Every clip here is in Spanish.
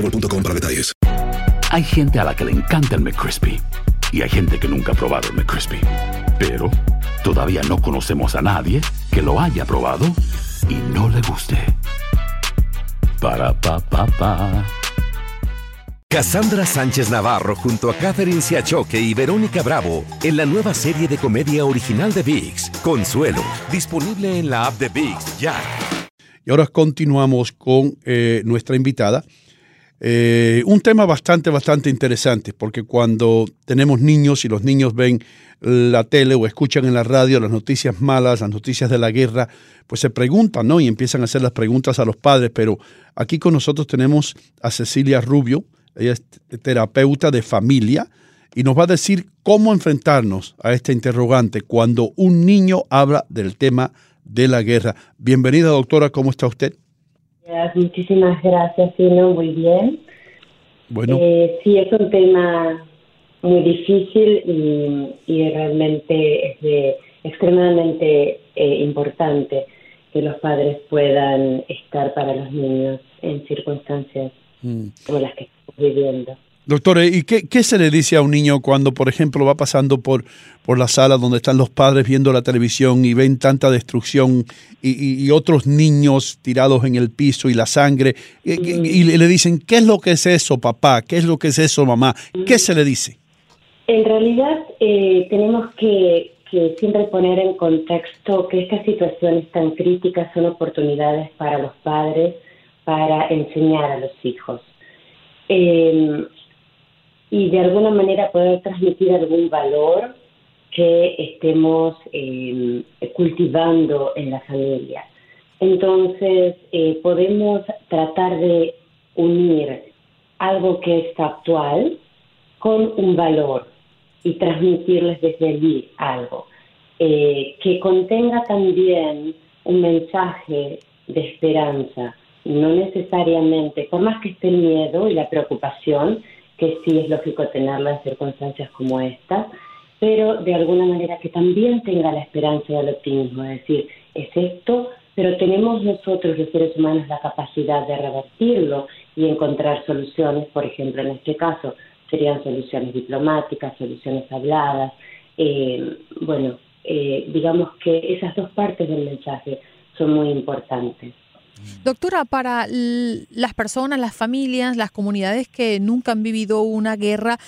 boostmobile.com para detalles. Hay gente a la que le encanta el McCrispy y hay gente que nunca ha probado el McCrispy. Pero todavía no conocemos a nadie que lo haya probado y no le guste. Para pa pa pa. Cassandra Sánchez Navarro junto a Catherine Siachoque y Verónica Bravo en la nueva serie de comedia original de VIX, Consuelo, disponible en la app de VIX ya. Y ahora continuamos con eh, nuestra invitada. Eh, un tema bastante, bastante interesante, porque cuando tenemos niños y los niños ven la tele o escuchan en la radio las noticias malas, las noticias de la guerra, pues se preguntan, ¿no? Y empiezan a hacer las preguntas a los padres. Pero aquí con nosotros tenemos a Cecilia Rubio, ella es terapeuta de familia y nos va a decir cómo enfrentarnos a este interrogante cuando un niño habla del tema de la guerra. Bienvenida, doctora, ¿cómo está usted? Muchísimas gracias, Sino, muy bien. Bueno. Eh, sí, es un tema muy difícil y, y realmente es de, extremadamente eh, importante que los padres puedan estar para los niños en circunstancias Mm. como las que estamos viviendo. Doctor, ¿y qué, qué se le dice a un niño cuando, por ejemplo, va pasando por, por la sala donde están los padres viendo la televisión y ven tanta destrucción y, y- y otros niños tirados en el piso y la sangre? Y, y- y le dicen, ¿qué es lo que es eso, papá? ¿Qué es lo que es eso, mamá? ¿Qué se le dice? En realidad, eh, tenemos que, que siempre poner en contexto que estas situaciones tan críticas son oportunidades para los padres para enseñar a los hijos. Eh, y de alguna manera poder transmitir algún valor que estemos eh, cultivando en la familia. Entonces, eh, podemos tratar de unir algo que es actual con un valor y transmitirles desde allí algo eh, que contenga también un mensaje de esperanza, no necesariamente, por más que esté el miedo y la preocupación, que sí es lógico tenerla en circunstancias como esta, pero de alguna manera que también tenga la esperanza y el optimismo, es decir, es esto, pero tenemos nosotros los seres humanos la capacidad de revertirlo y encontrar soluciones, por ejemplo, en este caso serían soluciones diplomáticas, soluciones habladas, eh, bueno, eh, digamos que esas dos partes del mensaje son muy importantes. Doctora, para las personas, las familias, las comunidades que nunca han vivido una guerra,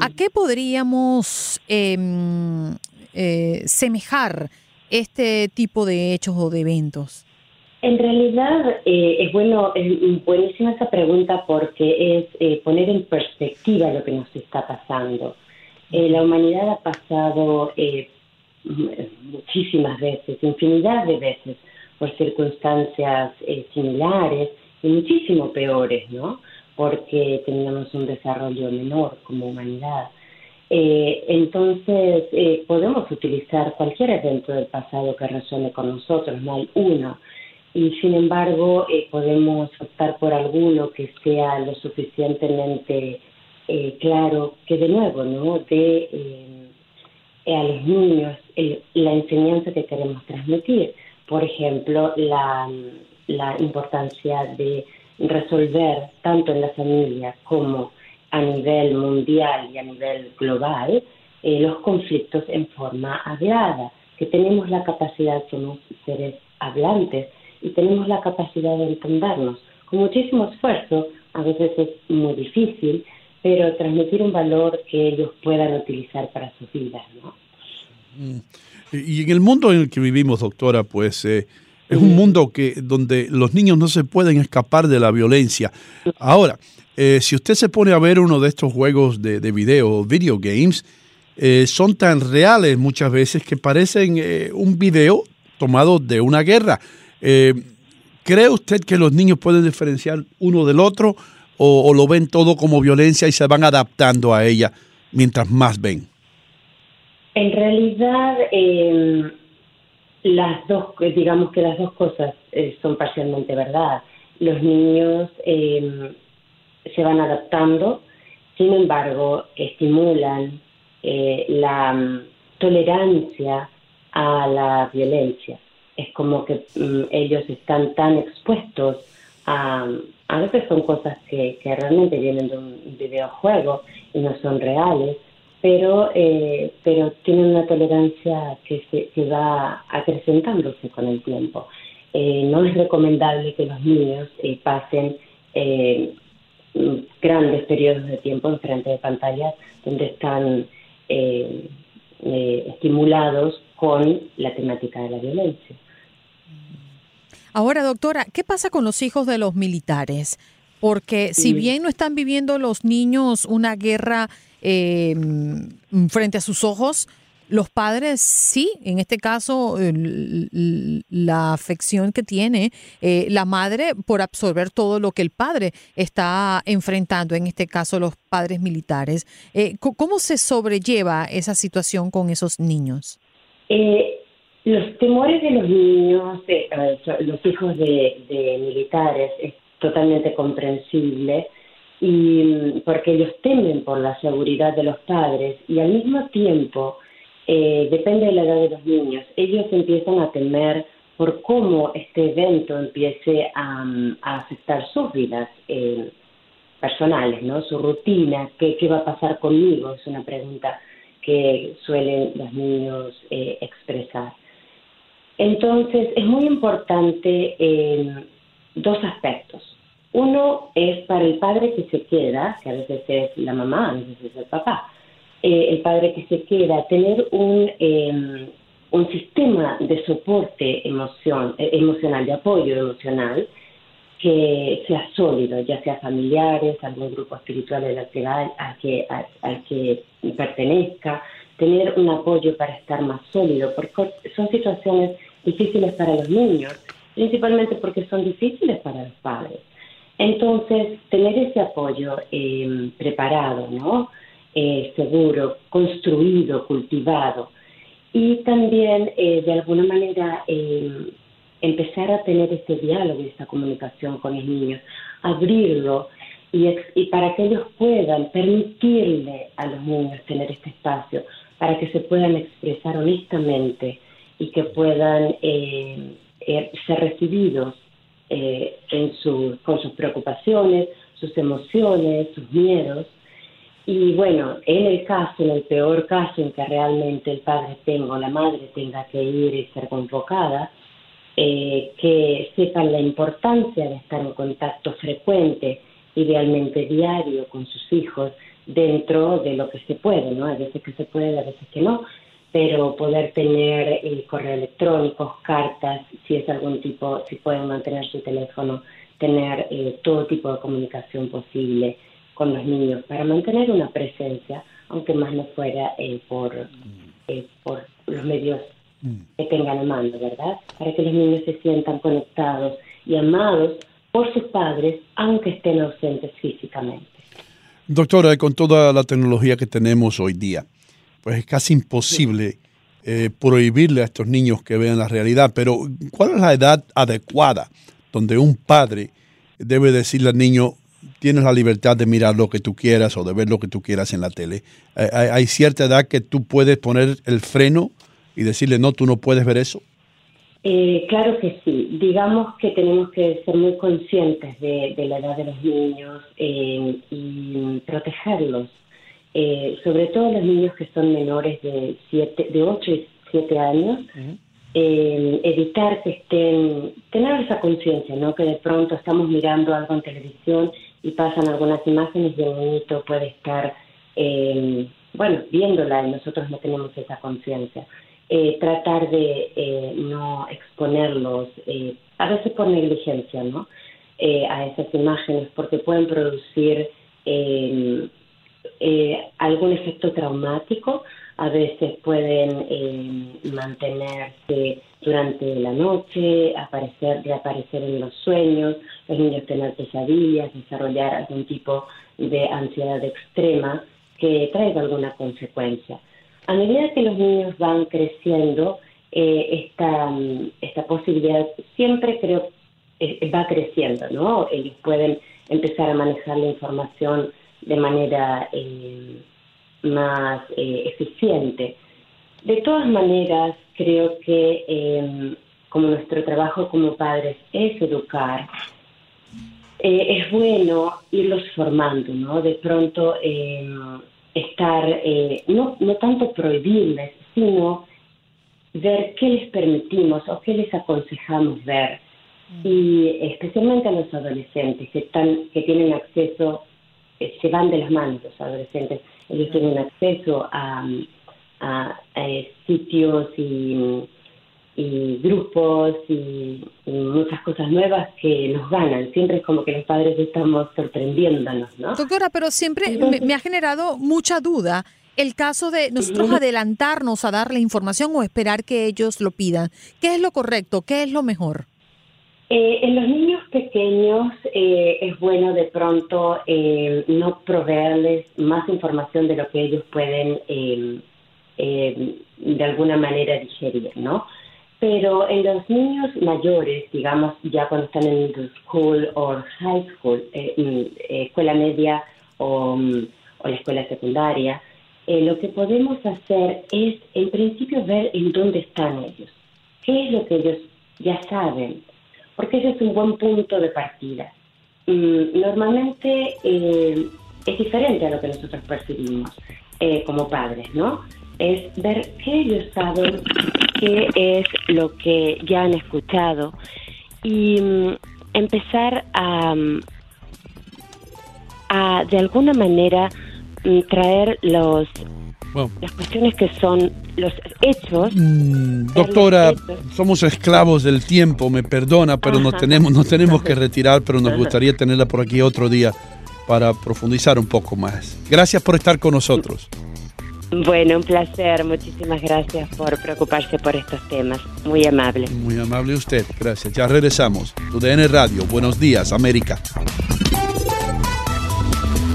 ¿a qué podríamos em, eh, semejar este tipo de hechos o de eventos? En realidad eh, es bueno, es buenísima esa pregunta porque es eh, poner en perspectiva lo que nos está pasando. Eh, la humanidad ha pasado eh, muchísimas veces, infinidad de veces, por circunstancias eh, similares y muchísimo peores, ¿no? Porque teníamos un desarrollo menor como humanidad. Eh, entonces, eh, podemos utilizar cualquier evento del pasado que resuene con nosotros, no hay uno. Y sin embargo, podemos optar por alguno que sea lo suficientemente claro, que de nuevo, ¿no? De a los niños la enseñanza que queremos transmitir. Por ejemplo, la, importancia de resolver tanto en la familia como a nivel mundial y a nivel global eh, los conflictos en forma hablada, que tenemos la capacidad, somos seres hablantes y tenemos la capacidad de entendernos. Con muchísimo esfuerzo, a veces es muy difícil, pero transmitir un valor que ellos puedan utilizar para sus vidas, ¿no? Y y en el mundo en el que vivimos, doctora, pues eh, Es un mundo que donde los niños no se pueden escapar de la violencia. Ahora, eh, si usted se pone a ver uno de estos juegos de, de video, video games, eh, son tan reales muchas veces que parecen un video tomado de una guerra. ¿Cree usted que los niños pueden diferenciar uno del otro o, lo ven todo como violencia y se van adaptando a ella mientras más ven? En realidad, em, las dos, digamos que las dos cosas eh, son parcialmente verdad. Los niños em, se van adaptando, sin embargo, estimulan eh, la mm, tolerancia a la violencia. Es como que mm, ellos están tan expuestos a, a veces son cosas que, que realmente vienen de un videojuego y no son reales, pero, eh, pero tienen una tolerancia que, se, que va acrecentándose con el tiempo. Eh, no es recomendable que los niños eh, pasen grandes periodos de tiempo en frente de pantallas donde están estimulados con la temática de la violencia. Ahora, doctora, ¿qué pasa con los hijos de los militares? Porque si bien no están viviendo los niños una guerra eh, frente a sus ojos, los padres sí, en este caso, la afección que tiene eh, la madre por absorber todo lo que el padre está enfrentando, en este caso los padres militares. Eh, ¿Cómo se sobrelleva esa situación con esos niños? Los temores de los niños, de, los hijos de, militares, es totalmente comprensible y porque ellos temen por la seguridad de los padres y al mismo tiempo eh, depende de la edad de los niños ellos empiezan a temer por cómo este evento empiece a, afectar sus vidas eh, personales no su rutina qué, qué va a pasar conmigo es una pregunta que suelen los niños eh, expresar entonces, es muy importante dos aspectos. Uno es para el padre que se queda, que a veces es la mamá, a veces es el papá, eh, el padre que se queda, tener un, em, un sistema de soporte emoción, eh, emocional, de apoyo emocional, que sea sólido, ya sea familiares, algún grupo espiritual al que, al al que pertenezca, tener un apoyo para estar más sólido, porque son situaciones difíciles para los niños, principalmente porque son difíciles para los padres. Entonces, tener ese apoyo eh, preparado, ¿no? Eh, seguro, construido, cultivado, y también eh, de alguna manera empezar a tener este diálogo y esta comunicación con los niños, abrirlo y, y para que ellos puedan permitirle a los niños tener este espacio, para que se puedan expresar honestamente y que puedan eh, eh, ser recibidos eh, en su, con sus preocupaciones, sus emociones, sus miedos. Y bueno, en el caso, en el peor caso en que realmente el padre tenga o la madre tenga que ir y ser convocada, que sepan la importancia de estar en contacto frecuente, idealmente diario, con sus hijos, dentro de lo que se puede, ¿no? A veces que se puede, a veces que no, pero poder tener eh, correo electrónico, cartas, si es algún tipo, si pueden mantener su teléfono, tener eh, todo tipo de comunicación posible con los niños para mantener una presencia, aunque más no fuera eh, por, por los medios mm. que tengan a mano, ¿verdad? Para que los niños se sientan conectados y amados por sus padres, aunque estén ausentes físicamente. Doctora, con toda la tecnología que tenemos hoy día, pues es casi imposible eh, prohibirle a estos niños que vean la realidad. Pero, ¿cuál es la edad adecuada donde un padre debe decirle al niño, tienes la libertad de mirar lo que tú quieras o de ver lo que tú quieras en la tele? Eh, ¿Hay, cierta edad que tú puedes poner el freno y decirle, no, tú no puedes ver eso? Eh, claro que sí. Digamos que tenemos que ser muy conscientes de, la edad de los niños y protegerlos eh, sobre todo los niños que son menores de, siete, de 8 y 7 años, eh, evitar que estén, tener esa conciencia, ¿no? Que de pronto estamos mirando algo en televisión y pasan algunas imágenes y el niñito puede estar, eh, bueno, viéndola y nosotros no tenemos esa conciencia. tratar de no exponerlos, a veces por negligencia, ¿no? a esas imágenes, porque pueden producir algún efecto traumático, a veces pueden mantenerse durante la noche, aparecer, reaparecer en los sueños, los niños tener pesadillas, desarrollar algún tipo de ansiedad extrema que traiga alguna consecuencia. A medida que los niños van creciendo, eh, esta, esta posibilidad siempre creo eh, va creciendo, ¿no? Ellos pueden empezar a manejar la información de manera eh, más eficiente. De todas maneras, creo que como nuestro trabajo como padres es educar, es bueno irlos formando, ¿no? De pronto estar, eh, no, no tanto prohibirles, sino ver qué les permitimos o qué les aconsejamos ver. Mm. Y especialmente a los adolescentes que, están, que tienen acceso, eh, se van de las manos los adolescentes, ellos tienen acceso a, a, eh, sitios y y grupos y, muchas cosas nuevas que nos ganan. Siempre es como que los padres estamos sorprendiéndonos, ¿no? Doctora, pero siempre me, ha generado mucha duda el caso de nosotros adelantarnos a darle información o esperar que ellos lo pidan. ¿Qué es lo correcto? ¿Qué es lo mejor? Eh, en los niños pequeños eh, es bueno de pronto eh, no proveerles más información de lo que ellos pueden de alguna manera digerir, ¿no? Pero en los niños mayores, digamos, ya cuando están en middle school o high school, eh, eh, escuela media o, mm, o, la escuela secundaria, lo que podemos hacer es, en principio, ver en dónde están ellos. ¿Qué es lo que ellos ya saben? Porque ese es un buen punto de partida. Mm, normalmente es diferente a lo que nosotros percibimos como padres, ¿no? Es ver qué ellos saben qué es lo que ya han escuchado y mm, empezar a, mm, de alguna manera mm, traer los las cuestiones que son los hechos. doctora, somos esclavos del tiempo, me perdona, pero nos tenemos, nos tenemos que retirar, pero nos gustaría tenerla por aquí otro día para profundizar un poco más. Gracias por estar con nosotros. Bueno, un placer. Muchísimas gracias por preocuparse por estos temas. Muy amable. Muy amable usted. Gracias. Ya regresamos. UDN Radio. Buenos días, América.